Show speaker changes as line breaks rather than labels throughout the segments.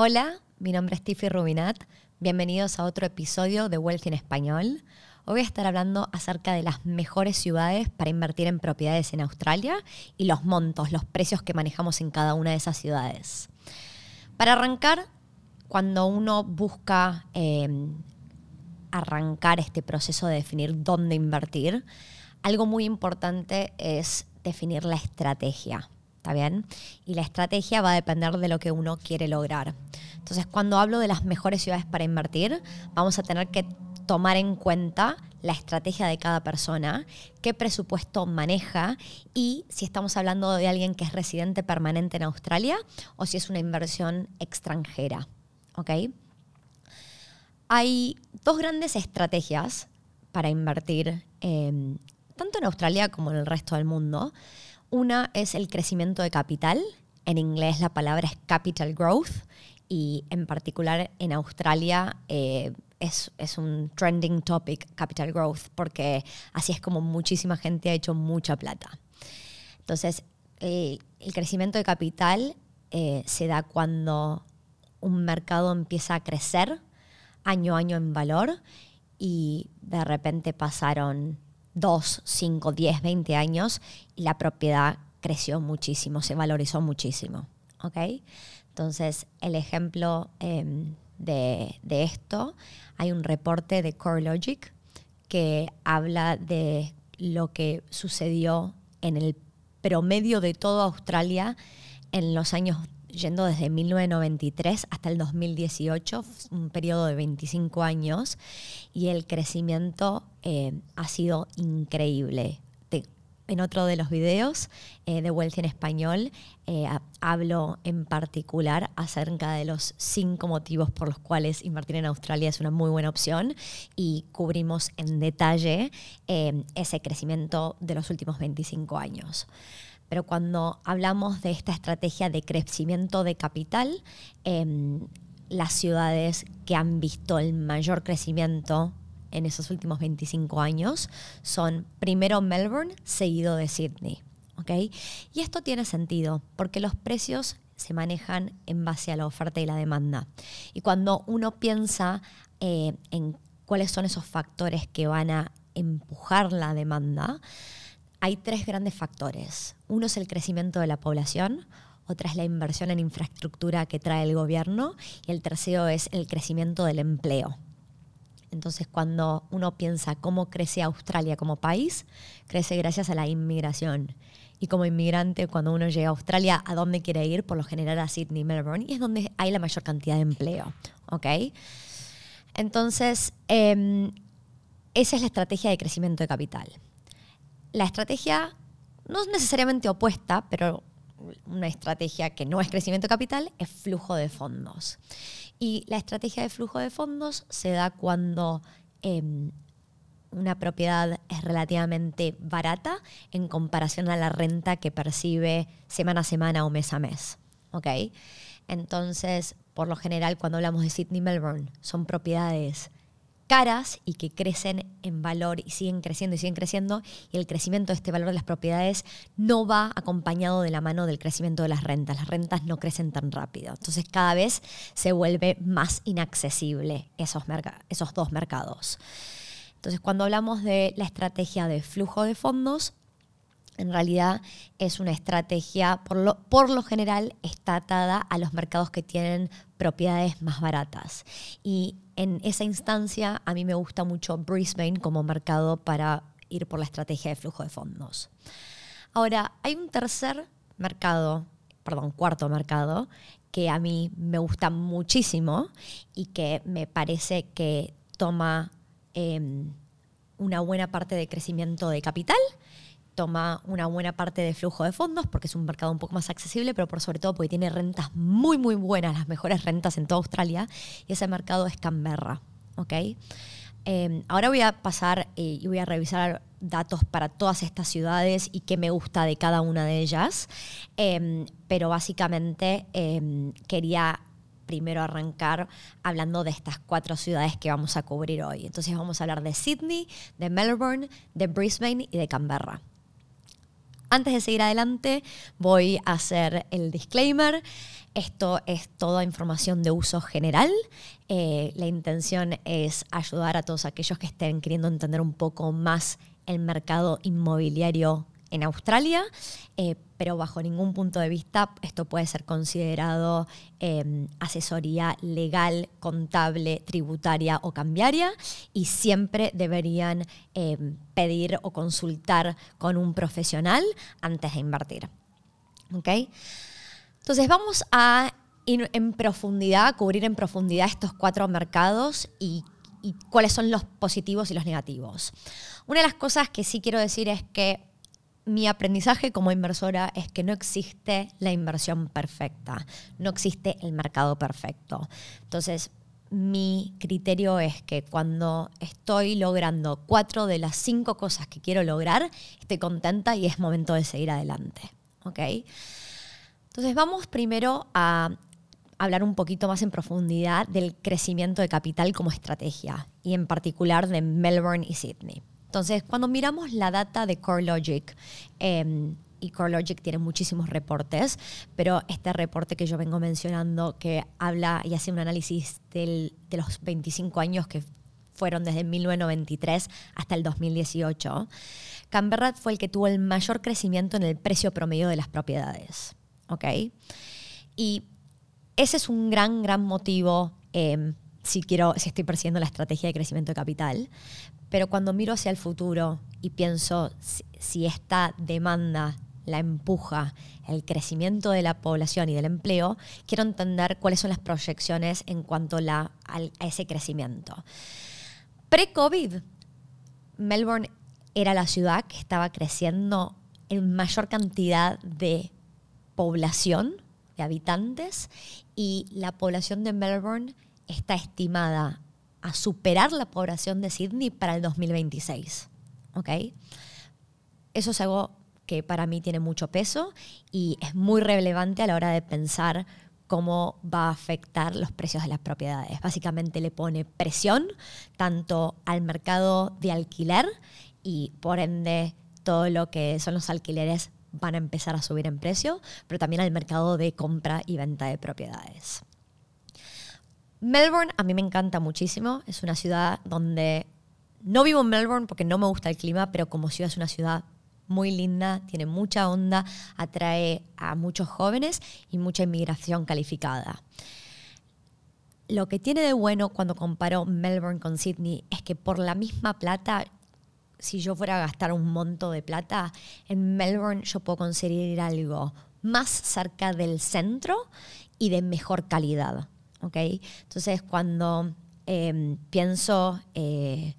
Hola, mi nombre es Tiffy Rubinat. Bienvenidos a otro episodio de Wealth en Español. Hoy voy a estar hablando acerca de las mejores ciudades para invertir en propiedades en Australia y los montos, los precios que manejamos en cada una de esas ciudades. Para arrancar, cuando uno busca em, arrancar este proceso de definir dónde invertir, algo muy importante es definir la estrategia. ¿Está bien? Y la estrategia va a depender de lo que uno quiere lograr. Entonces, cuando hablo de las mejores ciudades para invertir, vamos a tener que tomar en cuenta la estrategia de cada persona, qué presupuesto maneja y si estamos hablando de alguien que es residente permanente en Australia o si es una inversión extranjera. ¿Ok? Hay dos grandes estrategias para invertir tanto en Australia como en el resto del mundo. Una es el crecimiento de capital. En inglés la palabra es capital growth y en particular en Australia eh, es, un trending topic, capital growth, porque así es como muchísima gente ha hecho mucha plata. Entonces, el crecimiento de capital eh, se da cuando un mercado empieza a crecer año a año en valor y de repente pasaron 2, 5, 10, 20 años y la propiedad creció muchísimo, se valorizó muchísimo. ¿ok? Entonces, el ejemplo em, de, de, esto, hay un reporte de CoreLogic que habla de lo que sucedió en el promedio de toda Australia en los años yendo desde 1993 hasta el 2018, un periodo de 25 años, y el crecimiento eh, ha sido increíble. en otro de los videos eh, de Wealth en Español eh, hablo en particular acerca de los cinco motivos por los cuales invertir en Australia es una muy buena opción y cubrimos en detalle ese crecimiento de los últimos 25 años. Pero cuando hablamos de esta estrategia de crecimiento de capital, em, las ciudades que han visto el mayor crecimiento en esos últimos 25 años son primero Melbourne, seguido de Sydney. ¿okay? Y esto tiene sentido porque los precios se manejan en base a la oferta y la demanda. Y cuando uno piensa eh, en cuáles son esos factores que van a empujar la demanda, hay tres grandes factores. Uno es el crecimiento de la población, otra es la inversión en infraestructura que trae el gobierno y el tercero es el crecimiento del empleo. Entonces, cuando uno piensa cómo crece Australia como país, crece gracias a la inmigración. Y como inmigrante, cuando uno llega a Australia, ¿a dónde quiere ir? Por lo general a Sydney, Melbourne, y es donde hay la mayor cantidad de empleo. ¿Ok? Entonces, em, esa es la estrategia de crecimiento de capital la estrategia no es necesariamente opuesta, pero una estrategia que no es crecimiento capital es flujo de fondos. Y la estrategia de flujo de fondos se da cuando em, una propiedad es relativamente barata en comparación a la renta que percibe semana a semana o mes a mes. Entonces, por lo general, cuando hablamos de Sydney Melbourne, son propiedades caras y que crecen en valor y siguen creciendo y siguen creciendo y el crecimiento de este valor de las propiedades no va acompañado de la mano del crecimiento de las rentas. Las rentas no crecen tan rápido. Entonces cada vez se vuelve más inaccesible esos, esos dos mercados. Entonces cuando hablamos de la estrategia de flujo de fondos, en realidad es una estrategia, por lo, por lo, general, está atada a los mercados que tienen propiedades más baratas. Y en esa instancia a mí me gusta mucho Brisbane como mercado para ir por la estrategia de flujo de fondos. Ahora, hay un tercer mercado, perdón, cuarto mercado, que a mí me gusta muchísimo y que me parece que toma em, una buena parte de crecimiento de capital toma una buena parte de flujo de fondos porque es un mercado un poco más accesible, pero por sobre todo porque tiene rentas muy, muy buenas, las mejores rentas en toda Australia, y ese mercado es Canberra. Em, ahora voy a pasar eh, y voy a revisar datos para todas estas ciudades y qué me gusta de cada una de ellas, em, pero básicamente em, quería primero arrancar hablando de estas cuatro ciudades que vamos a cubrir hoy. Entonces vamos a hablar de Sydney, de Melbourne, de Brisbane y de Canberra. Antes de seguir adelante, voy a hacer el disclaimer. Esto es toda información de uso general. Eh, la intención es ayudar a todos aquellos que estén queriendo entender un poco más el mercado inmobiliario en Australia, eh, pero bajo ningún punto de vista esto puede ser considerado em, asesoría legal, contable, tributaria o cambiaria y siempre deberían em, pedir o consultar con un profesional antes de invertir. Entonces vamos a ir en profundidad, cubrir en profundidad estos cuatro mercados y cuáles son los positivos y los negativos. Una de las cosas que sí quiero decir es que mi aprendizaje como inversora es que no existe la inversión perfecta, no existe el mercado perfecto. Entonces, mi criterio es que cuando estoy logrando cuatro de las cinco cosas que quiero lograr, estoy contenta y es momento de seguir adelante. ¿ok? Entonces vamos primero a hablar un poquito más en profundidad del crecimiento de capital como estrategia y en particular de Melbourne y Sydney. Entonces, cuando miramos la data de CoreLogic, eh, y CoreLogic tiene muchísimos reportes, pero este reporte que yo vengo mencionando, que habla y hace un análisis de los 25 años que fueron desde 1993 hasta el 2018, Canberra fue el que tuvo el mayor crecimiento en el precio promedio de las propiedades. ¿Ok? Y ese es un gran, gran motivo em, si, quiero, si estoy persiguiendo la estrategia de crecimiento de capital, pero cuando miro hacia el futuro y pienso si, esta demanda la empuja el crecimiento de la población y del empleo, quiero entender cuáles son las proyecciones en cuanto a ese crecimiento. Pre-COVID, Melbourne era la ciudad que estaba creciendo en mayor cantidad de población, de habitantes, y la población de Melbourne está estimada a superar la población de Sydney para el 2026. ¿Ok? Eso es algo que para mí tiene mucho peso y es muy relevante a la hora de pensar cómo va a afectar los precios de las propiedades. Básicamente le pone presión tanto al mercado de alquiler y por ende todo lo que son los alquileres van a empezar a subir en precio, pero también al mercado de compra y venta de propiedades. Melbourne a mí me encanta muchísimo. Es una ciudad donde no vivo en Melbourne porque no me gusta el clima, pero como ciudad es una ciudad muy linda, tiene mucha onda, atrae a muchos jóvenes y mucha inmigración calificada. Lo que tiene de bueno cuando comparo Melbourne con Sydney es que por la misma plata, si yo fuera a gastar un monto de plata, en Melbourne yo puedo conseguir algo más cerca del centro y de mejor calidad. Entonces, cuando em, pienso eh,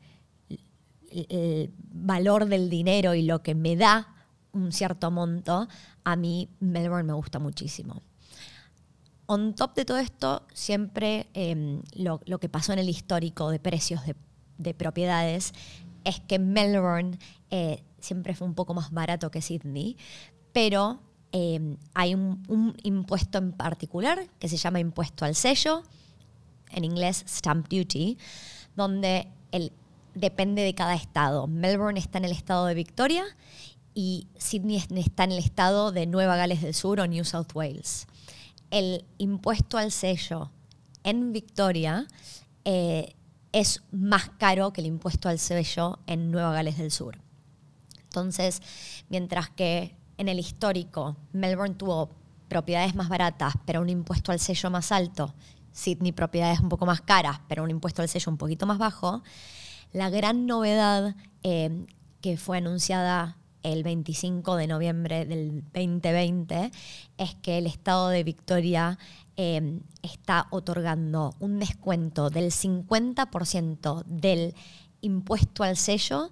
el, valor del dinero y lo que me da un cierto monto, a mí Melbourne me gusta muchísimo. On top de todo esto, siempre em, lo, que pasó en el histórico de precios de, propiedades es que Melbourne eh, siempre fue un poco más barato que Sydney, pero Em, hay un, impuesto en particular que se llama impuesto al sello, en inglés stamp duty, donde el, depende de cada estado. Melbourne está en el estado de Victoria y Sydney está en el estado de Nueva Gales del Sur o New South Wales. El impuesto al sello en Victoria eh, es más caro que el impuesto al sello en Nueva Gales del Sur. Entonces, mientras que en el histórico, Melbourne tuvo propiedades más baratas, pero un impuesto al sello más alto. Sydney propiedades un poco más caras, pero un impuesto al sello un poquito más bajo. La gran novedad eh, que fue anunciada el 25 de noviembre del 2020 es que el Estado de Victoria eh, está otorgando un descuento del 50% del impuesto al sello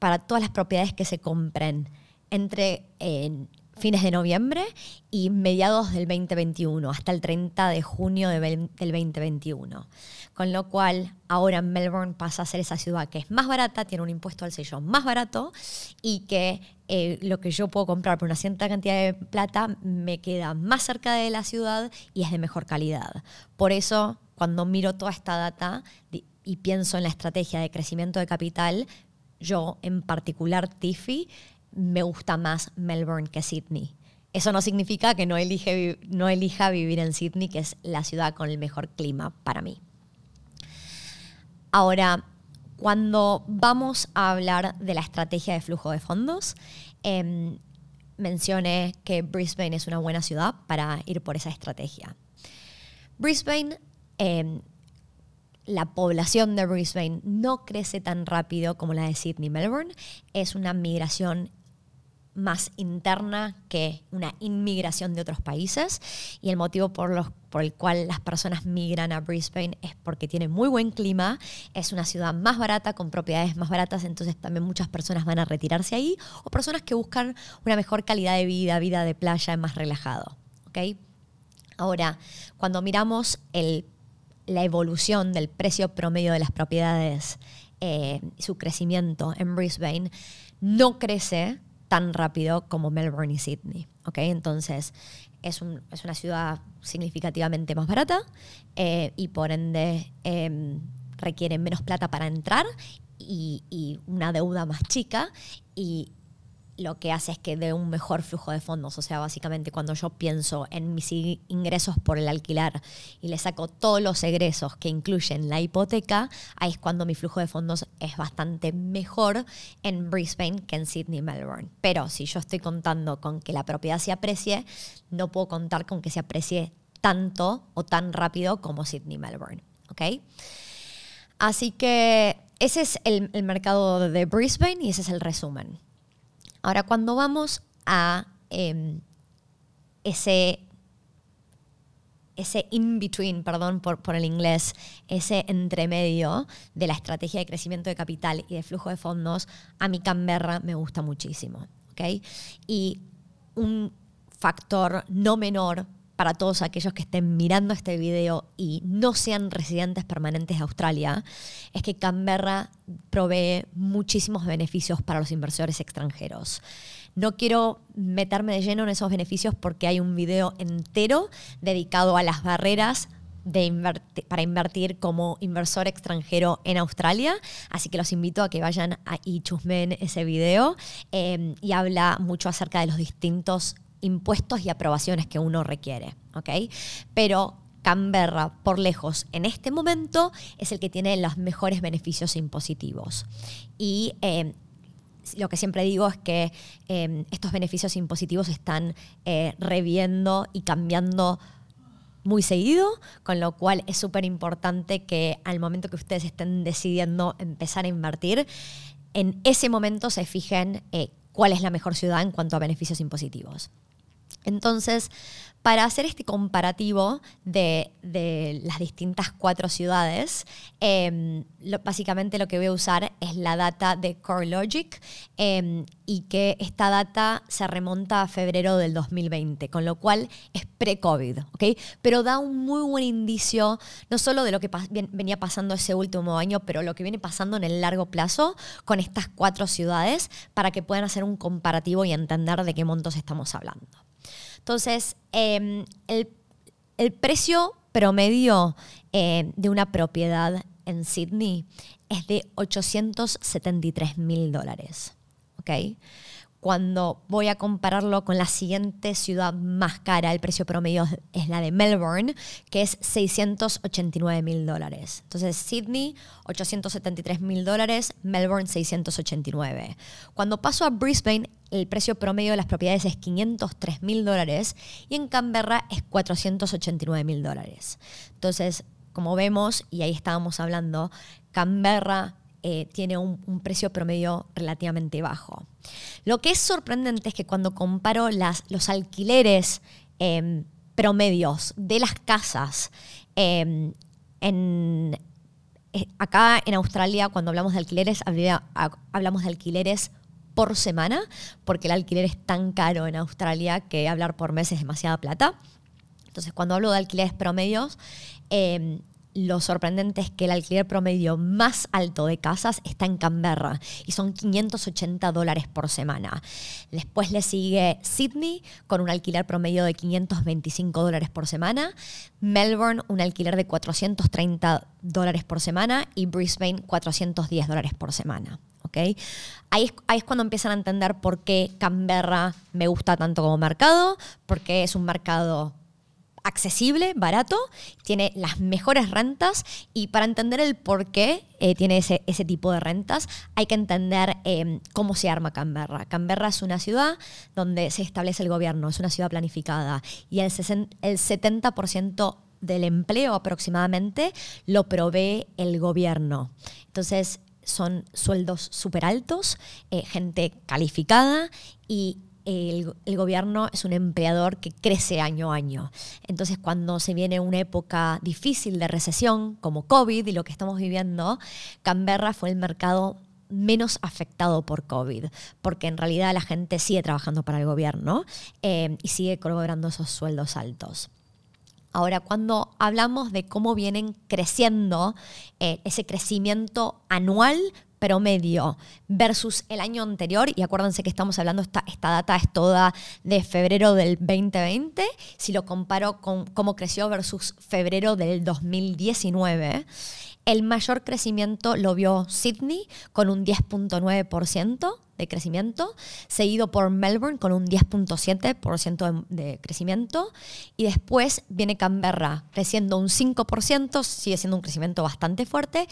para todas las propiedades que se compren entre fines de noviembre y mediados del 2021, hasta el 30 de junio del 2021. Con lo cual, ahora Melbourne pasa a ser esa ciudad que es más barata, tiene un impuesto al sello más barato y que eh, lo que yo puedo comprar por una cierta cantidad de plata me queda más cerca de la ciudad y es de mejor calidad. Por eso, cuando miro toda esta data y pienso en la estrategia de crecimiento de capital, yo en particular Tiffy, me gusta más Melbourne que Sydney. Eso no significa que no, elige, no elija vivir en Sydney, que es la ciudad con el mejor clima para mí. Ahora, cuando vamos a hablar de la estrategia de flujo de fondos, em, mencioné que Brisbane es una buena ciudad para ir por esa estrategia. Brisbane, em, la población de Brisbane no crece tan rápido como la de Sydney Melbourne. Es una migración más interna que una inmigración de otros países y el motivo por, los, por el cual las personas migran a Brisbane es porque tiene muy buen clima, es una ciudad más barata, con propiedades más baratas, entonces también muchas personas van a retirarse ahí o personas que buscan una mejor calidad de vida, vida de playa más relajado. ¿okay? Ahora, cuando miramos el, la evolución del precio promedio de las propiedades, eh, su crecimiento en Brisbane, no crece tan rápido como Melbourne y Sydney. ¿okay? Entonces, es, una ciudad significativamente más barata eh, y por ende eh, requiere menos plata para entrar y, y, una deuda más chica y lo que hace es que dé un mejor flujo de fondos. O sea, básicamente cuando yo pienso en mis ingresos por el alquilar y le saco todos los egresos que incluyen la hipoteca, ahí es cuando mi flujo de fondos es bastante mejor en Brisbane que en Sydney, Melbourne. Pero si yo estoy contando con que la propiedad se aprecie, no puedo contar con que se aprecie tanto o tan rápido como Sydney, Melbourne. Así que ese es el mercado de Brisbane y ese es el resumen. Ahora, cuando vamos a em, ese, ese in-between, perdón por, por el inglés, ese entremedio de la estrategia de crecimiento de capital y de flujo de fondos, a mi Canberra me gusta muchísimo. ¿okay? Y un factor no menor para todos aquellos que estén mirando este video y no sean residentes permanentes de Australia, es que Canberra provee muchísimos beneficios para los inversores extranjeros. No quiero meterme de lleno en esos beneficios porque hay un video entero dedicado a las barreras para invertir como inversor extranjero en Australia. Así que los invito a que vayan a y chusmen ese video eh, y habla mucho acerca de los distintos impuestos y aprobaciones que uno requiere. ¿ok? Pero Canberra, por lejos, en este momento, es el que tiene los mejores beneficios impositivos. Y eh, lo que siempre digo es que eh, estos beneficios impositivos están eh, reviendo y cambiando muy seguido, con lo cual es súper importante que al momento que ustedes estén decidiendo empezar a invertir, en ese momento se fijen cuál es la mejor ciudad en cuanto a beneficios impositivos. Entonces, para hacer este comparativo de, las distintas cuatro ciudades, em, básicamente lo que voy a usar es la data de CoreLogic em, y que esta data se remonta a febrero del 2020, con lo cual es pre-COVID, ¿ok? Pero da un muy buen indicio no solo de lo que venía pasando ese último año, pero lo que viene pasando en el largo plazo con estas cuatro ciudades para que puedan hacer un comparativo y entender de qué montos estamos hablando. Entonces, em, el, precio promedio eh, de una propiedad en Sydney es de 873 mil dólares. ¿okay? Cuando voy a compararlo con la siguiente ciudad más cara, el precio promedio es la de Melbourne, que es 689 mil dólares. Entonces, Sydney, 873 mil dólares, Melbourne, 689. Cuando paso a Brisbane, el precio promedio de las propiedades es 503 mil dólares y en Canberra es 489 mil dólares. Entonces, como vemos, y ahí estábamos hablando, Canberra eh, tiene un, precio promedio relativamente bajo. Lo que es sorprendente es que cuando comparo los alquileres em, promedios de las casas em, en, eh, acá en Australia, cuando hablamos de alquileres, hablamos de alquileres por semana, porque el alquiler es tan caro en Australia que hablar por mes es demasiada plata. Entonces, cuando hablo de alquileres promedios, em, lo sorprendente es que el alquiler promedio más alto de casas está en Canberra y son 580 dólares por semana. Después le sigue Sydney con un alquiler promedio de 525 dólares por semana, Melbourne un alquiler de 430 dólares por semana y Brisbane 410 dólares por semana. Ahí es, ahí es cuando empiezan a entender por qué Canberra me gusta tanto como mercado, porque es un mercado accesible, barato, tiene las mejores rentas y para entender el por qué eh, tiene ese, ese, tipo de rentas hay que entender em, cómo se arma Canberra. Canberra es una ciudad donde se establece el gobierno, es una ciudad planificada y el, el 70% del empleo aproximadamente lo provee el gobierno. Entonces, son sueldos súper altos, eh, gente calificada y el, gobierno es un empleador que crece año a año. Entonces, cuando se viene una época difícil de recesión, como COVID y lo que estamos viviendo, Canberra fue el mercado menos afectado por COVID, porque en realidad la gente sigue trabajando para el gobierno eh, y sigue cobrando esos sueldos altos. Ahora, cuando hablamos de cómo vienen creciendo, eh, ese crecimiento anual promedio versus el año anterior, y acuérdense que estamos hablando, esta, esta data es toda de febrero del 2020, si lo comparo con cómo creció versus febrero del 2019, el mayor crecimiento lo vio Sydney con un 10.9% de crecimiento, seguido por Melbourne con un 10.7% de, crecimiento, y después viene Canberra creciendo un 5%, sigue siendo un crecimiento bastante fuerte,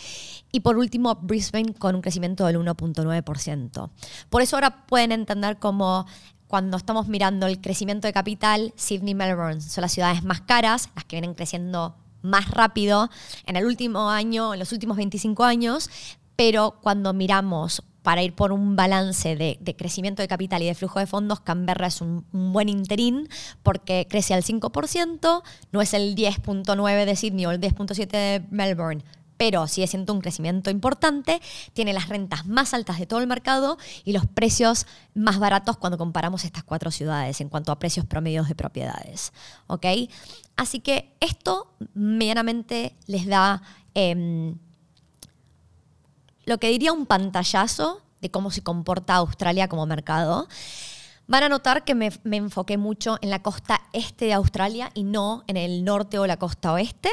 y por último Brisbane con un crecimiento del 1.9%. Por eso ahora pueden entender cómo cuando estamos mirando el crecimiento de capital, Sydney y Melbourne son las ciudades más caras, las que vienen creciendo más rápido en el último año, en los últimos 25 años, pero cuando miramos para ir por un balance de, crecimiento de capital y de flujo de fondos, Canberra es un, buen interín porque crece al 5%, no es el 10.9 de Sydney o el 10.7 de Melbourne, pero sigue siendo un crecimiento importante, tiene las rentas más altas de todo el mercado y los precios más baratos cuando comparamos estas cuatro ciudades en cuanto a precios promedios de propiedades. ¿ok? Así que esto medianamente les da em, lo que diría un pantallazo de cómo se comporta Australia como mercado. Van a notar que me, enfoqué mucho en la costa este de Australia y no en el norte o la costa oeste.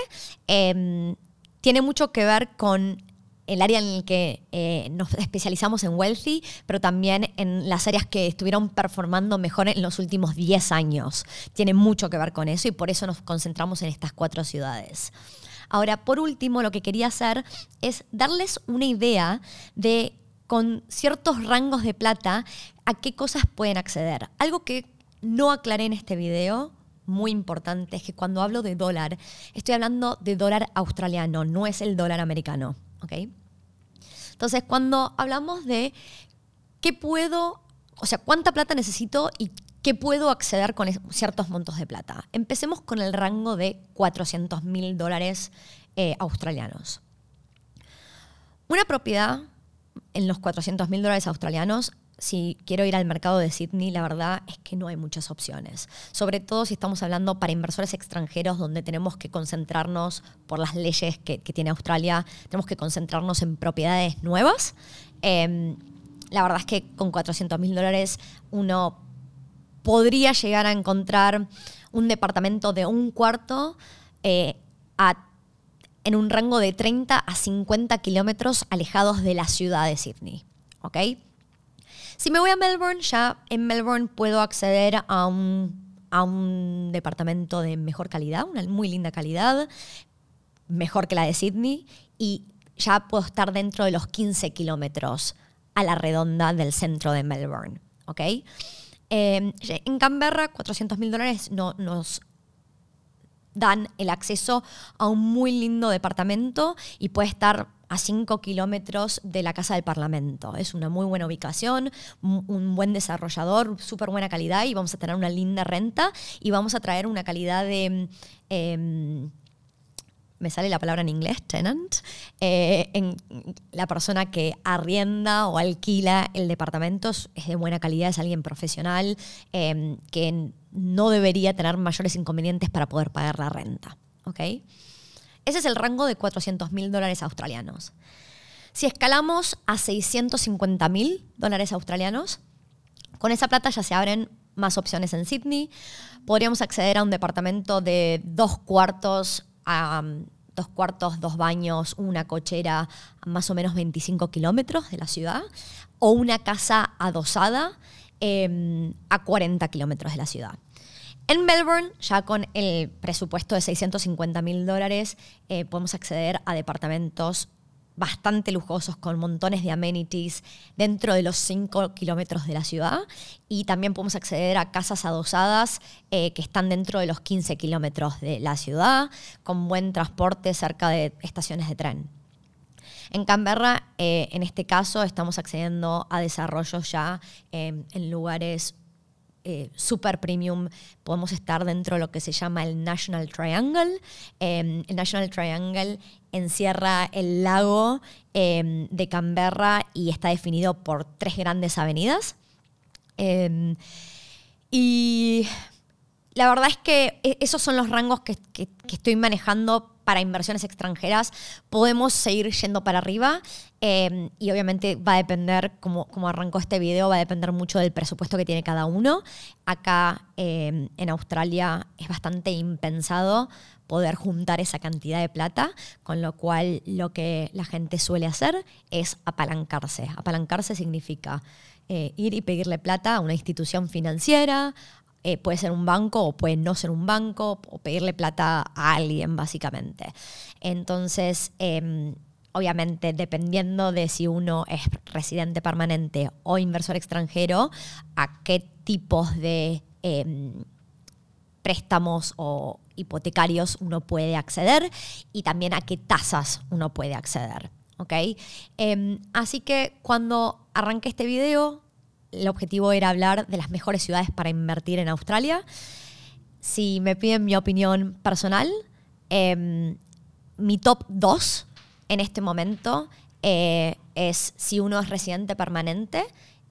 Em, tiene mucho que ver con el área en el que eh, nos especializamos en Wealthy, pero también en las áreas que estuvieron performando mejor en los últimos 10 años. Tiene mucho que ver con eso y por eso nos concentramos en estas cuatro ciudades. Ahora, por último, lo que quería hacer es darles una idea de, con ciertos rangos de plata, a qué cosas pueden acceder. Algo que no aclaré en este video, muy importante es que cuando hablo de dólar, estoy hablando de dólar australiano, no es el dólar americano. ¿ok? Entonces, cuando hablamos de qué puedo, o sea, cuánta plata necesito y qué puedo acceder con ciertos montos de plata, empecemos con el rango de 400 mil dólares eh, australianos. Una propiedad en los 400 mil dólares australianos si quiero ir al mercado de Sydney, la verdad es que no hay muchas opciones. Sobre todo si estamos hablando para inversores extranjeros donde tenemos que concentrarnos por las leyes que, tiene Australia, tenemos que concentrarnos en propiedades nuevas. Em, la verdad es que con 400 mil dólares uno podría llegar a encontrar un departamento de un cuarto eh, en un rango de 30 a 50 kilómetros alejados de la ciudad de Sydney. ¿ok?, si me voy a Melbourne, ya en Melbourne puedo acceder a un, a un departamento de mejor calidad, una muy linda calidad, mejor que la de Sydney, y ya puedo estar dentro de los 15 kilómetros a la redonda del centro de Melbourne. ¿ok? Em, en Canberra, 400 mil dólares no, nos dan el acceso a un muy lindo departamento y puede estar a 5 kilómetros de la Casa del Parlamento. Es una muy buena ubicación, un buen desarrollador, súper buena calidad y vamos a tener una linda renta y vamos a traer una calidad de... Em, me sale la palabra en inglés, tenant, eh, en la persona que arrienda o alquila el departamento es de buena calidad, es alguien profesional em, que no debería tener mayores inconvenientes para poder pagar la renta. ¿ok?, ese es el rango de 400 mil dólares australianos. Si escalamos a 650 mil dólares australianos, con esa plata ya se abren más opciones en Sydney. Podríamos acceder a un departamento de dos cuartos a dos cuartos, dos baños, una cochera a más o menos 25 kilómetros de la ciudad, o una casa adosada em, a 40 kilómetros de la ciudad. En Melbourne, ya con el presupuesto de 650 mil dólares, eh, podemos acceder a departamentos bastante lujosos con montones de amenities dentro de los 5 kilómetros de la ciudad y también podemos acceder a casas adosadas eh, que están dentro de los 15 kilómetros de la ciudad con buen transporte cerca de estaciones de tren. En Canberra, eh, en este caso, estamos accediendo a desarrollos ya en lugares eh, super premium, podemos estar dentro de lo que se llama el National Triangle. Em, el National Triangle encierra el lago em, de Canberra y está definido por tres grandes avenidas. Em, y la verdad es que e, esos son los rangos que estoy manejando para inversiones extranjeras, podemos seguir yendo para arriba em, y obviamente va a depender, como, como arrancó este video, va a depender mucho del presupuesto que tiene cada uno. Acá em, en Australia es bastante impensado poder juntar esa cantidad de plata, con lo cual lo que la gente suele hacer es apalancarse. Apalancarse significa eh, ir y pedirle plata a una institución financiera, eh, puede ser un banco o puede no ser un banco, o pedirle plata a alguien, básicamente. Entonces, em, obviamente, dependiendo de si uno es residente permanente o inversor extranjero, a qué tipos de em, préstamos o hipotecarios uno puede acceder y también a qué tasas uno puede acceder. Em, así que cuando arranqué este video, el objetivo era hablar de las mejores ciudades para invertir en Australia. Si me piden mi opinión personal, em, mi top 2 en este momento eh, es si uno es residente permanente,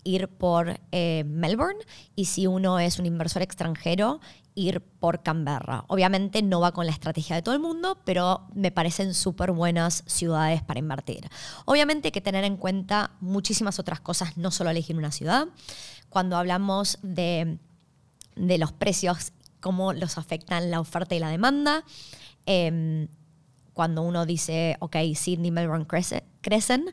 ir por eh, Melbourne y si uno es un inversor extranjero, ir por Canberra. Obviamente no va con la estrategia de todo el mundo, pero me parecen súper buenas ciudades para invertir. Obviamente hay que tener en cuenta muchísimas otras cosas, no solo elegir una ciudad. Cuando hablamos de, los precios, cómo los afectan la oferta y la demanda. Em, cuando uno dice, ok, Sydney, Melbourne crecen,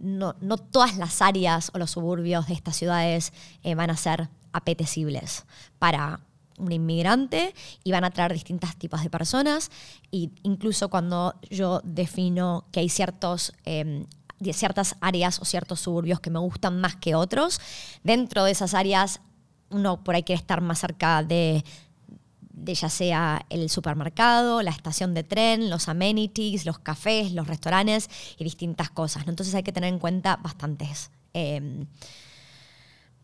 no, todas las áreas o los suburbios de estas ciudades eh, van a ser apetecibles para un inmigrante y van a traer distintos tipos de personas. Y incluso cuando yo defino que hay ciertos em, ciertas áreas o ciertos suburbios que me gustan más que otros. Dentro de esas áreas, uno por ahí quiere estar más cerca de, de ya sea el supermercado, la estación de tren, los amenities, los cafés, los restaurantes y distintas cosas. Entonces hay que tener en cuenta bastantes, em,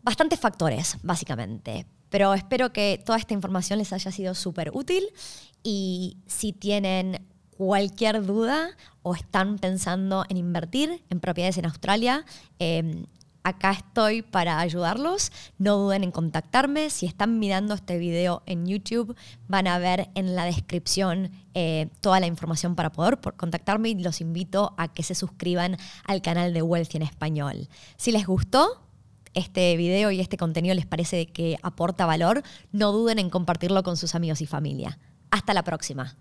bastantes factores, básicamente. Pero espero que toda esta información les haya sido súper útil y si tienen cualquier duda o están pensando en invertir en propiedades en Australia, em, acá estoy para ayudarlos. No duden en contactarme. Si están mirando este video en YouTube, van a ver en la descripción eh, toda la información para poder contactarme y los invito a que se suscriban al canal de Wealthy en español. Si les gustó, este video y este contenido les parece que aporta valor, no duden en compartirlo con sus amigos y familia. Hasta la próxima.